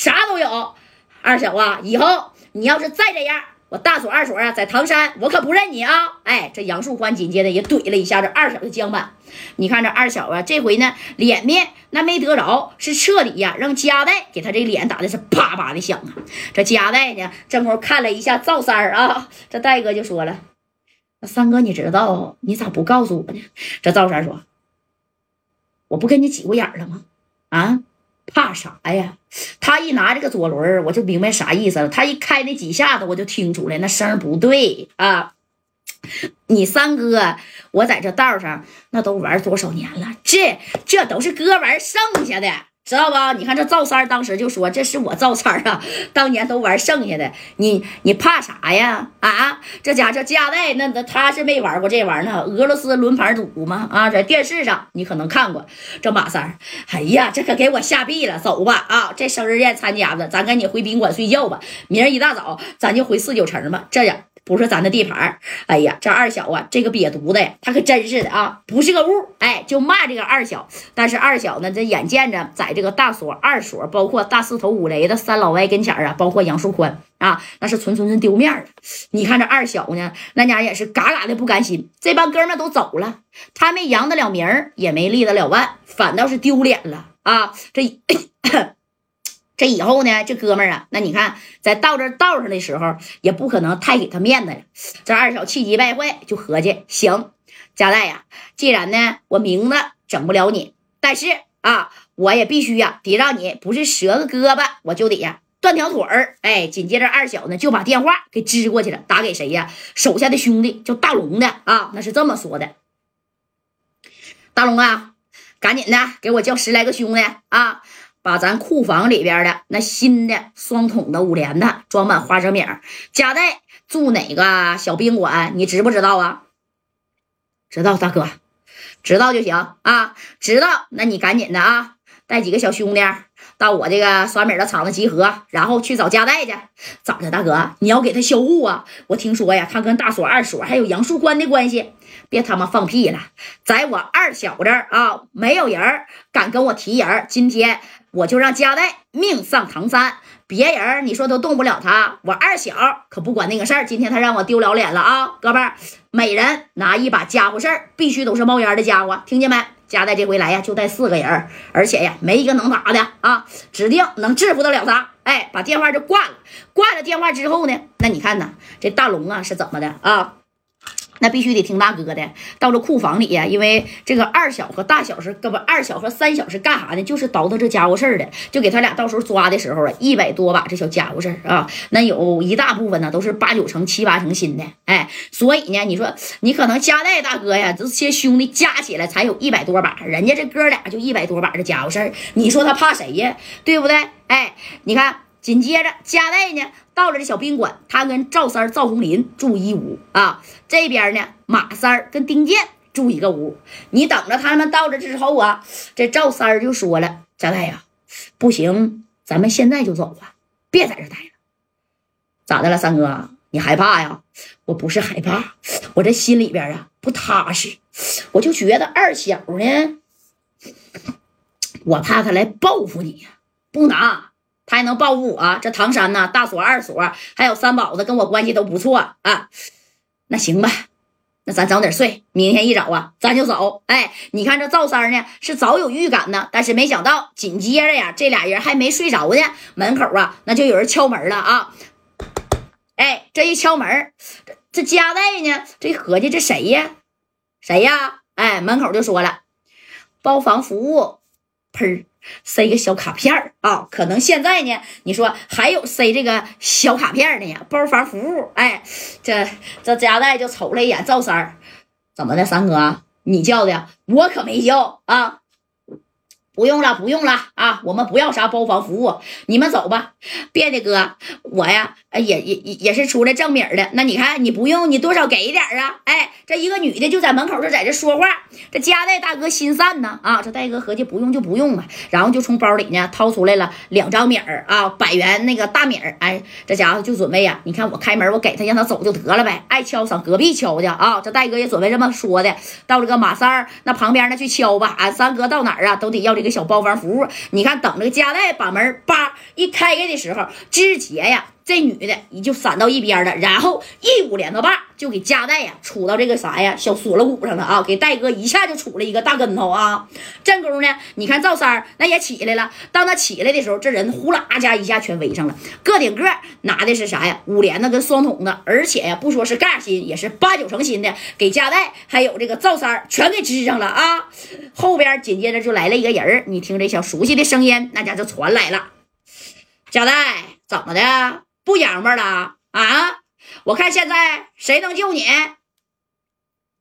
啥都有。二小啊，以后你要是再这样，我大锁二锁啊，在唐山我可不认你啊！哎，这杨树宽紧接着也怼了一下这二小的缰板。你看这二小啊，这回呢脸面那没得着，是彻底呀让加代给他这脸打的是啪啪的响啊。这加代呢，正好看了一下赵三儿啊，这戴哥就说了：“那三哥你知道，你咋不告诉我呢？”这赵三说：“我不跟你挤过眼了吗？啊？”怕啥呀？他一拿这个左轮，我就明白啥意思了。他一开那几下子，我就听出来那声不对啊！你三哥，我在这道上那都玩多少年了？这这都是哥玩剩下的。知道吧？你看这赵三当时就说：“这是我赵三啊，当年都玩剩下的，你你怕啥呀？啊，这家这加代那那他是没玩过这玩意儿，俄罗斯轮盘赌吗？啊，在电视上你可能看过这马三哎呀，这可给我吓毙了！走吧，啊，这生日宴参加了，咱赶紧回宾馆睡觉吧。明儿一大早咱就回四九城吧。这样。不是咱的地盘哎呀，这二小啊，这个瘪犊子呀，他可真是的啊，不是个物，哎，就骂这个二小。但是二小呢，这眼见着在这个大锁、二锁，包括大四头五雷的三老歪跟前啊，包括杨树宽啊，那是纯纯是丢面了。你看这二小呢，那家也是嘎嘎的不甘心。这帮哥们都走了，他没扬得了名儿，也没立得了腕，反倒是丢脸了啊！这。这以后呢，这哥们儿啊，那你看在到这道上的时候，也不可能太给他面子了。这二小气急败坏，就合计：行，加代呀，既然呢我名字整不了你，但是啊，我也必须呀，得让你不是折个胳膊，我就得呀断条腿儿。哎，紧接着二小呢就把电话给支过去了，打给谁呀？手下的兄弟叫大龙的啊，那是这么说的：大龙啊，赶紧的给我叫十来个兄弟啊！把咱库房里边的那新的双桶的五连的装满花生米，加代住哪个小宾馆？你知不知道啊？知道，大哥，知道就行啊。知道，那你赶紧的啊，带几个小兄弟到我这个刷米的厂子集合，然后去找加代去。咋的，大哥？你要给他销户啊？我听说呀，他跟大锁、二锁还有杨树关的关系。别他妈放屁了，在我二小这啊，没有人敢跟我提人。今天。我就让加代命丧唐山，别人你说都动不了他，我二小可不管那个事儿。今天他让我丢了脸了啊，哥们儿，每人拿一把家伙事儿，必须都是冒烟的家伙，听见没？加代这回来呀，就带四个人，而且呀，没一个能打的啊，指定能制服得了他。哎，把电话就挂了。挂了电话之后呢，那你看呢？这大龙啊是怎么的啊？那必须得听大哥的。到了库房里呀，因为这个二小和大小是，不二小和三小是干啥的？就是倒腾这家伙事儿的。就给他俩到时候抓的时候啊，一百多把这小家伙事儿啊，那有一大部分呢都是八九成、七八成新的。哎，所以呢，你说你可能加代大哥呀，这些兄弟加起来才有一百多把，人家这哥俩就一百多把这家伙事儿，你说他怕谁呀？对不对？哎，你看。紧接着，加代呢到了这小宾馆，他跟赵三、赵红林住一屋啊。这边呢，马三跟丁健住一个屋。你等着他们到了之后啊，这赵三就说了：“加代呀，不行，咱们现在就走吧，别在这待了。咋的了，三哥？你害怕呀？我不是害怕，我这心里边啊不踏实。我就觉得二小呢，我怕他来报复你呀，不拿。”他还能报复我？这唐山呢，大锁、二锁还有三宝子跟我关系都不错啊。那行吧，那咱早点睡，明天一早啊，咱就走。哎，你看这赵三呢，是早有预感呢，但是没想到紧接着呀，这俩人还没睡着呢，门口啊，那就有人敲门了啊。哎，这一敲门，这这加代呢，这合计这谁呀？谁呀？哎，门口就说了，包房服务，喷。塞个小卡片啊，可能现在呢，你说还有塞这个小卡片的呀？包房服务，哎，这这家代就瞅了一眼赵三儿，怎么的，三哥，你叫的，我可没叫啊。不用了，不用了啊！我们不要啥包房服务，你们走吧。别的哥，我呀，也也也也是出来挣米的。那你看，你不用，你多少给一点啊？哎，这一个女的就在门口就在这说话。这加代大哥心散呢啊！这戴哥合计不用就不用吧，然后就从包里呢掏出来了两张米儿啊，百元那个大米儿。哎，这家伙就准备呀，你看我开门，我给他让他走就得了呗。爱敲上隔壁敲去啊！这戴哥也准备这么说的。到这个马三儿那旁边呢去敲吧。俺三哥到哪儿啊，都得要这个。小包房服务。你看，等这个加代把门叭一开开的时候，之杰呀。这女的你就闪到一边了，然后一捂脸的把就给夹带呀杵到这个啥呀小锁了骨上了啊，给戴哥一下就杵了一个大跟头啊。正宫呢，你看赵三那也起来了，当他起来的时候，这人呼啦家一下全围上了，个顶个拿的是啥呀？五连的跟双筒的，而且呀不说是盖心，也是八九成新的，给夹带还有这个赵三全给支上了啊。后边紧接着就来了一个人你听这小熟悉的声音，那家就传来了，夹带怎么的？不洋巴了啊！我看现在谁能救你？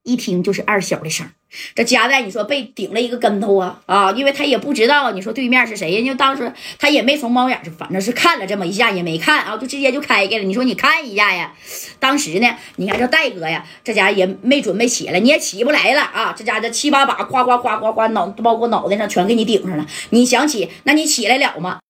一听就是二小的声这夹代你说被顶了一个跟头啊啊！因为他也不知道你说对面是谁，因为当时他也没从猫眼，反正是看了这么一下也没看啊，就直接就开开了。你说你看一下呀？当时呢，你看这戴哥呀，这家也没准备起来，你也起不来了啊！这家这七八把夸夸夸夸夸脑，包括脑袋上全给你顶上了，你想起那你起来了吗？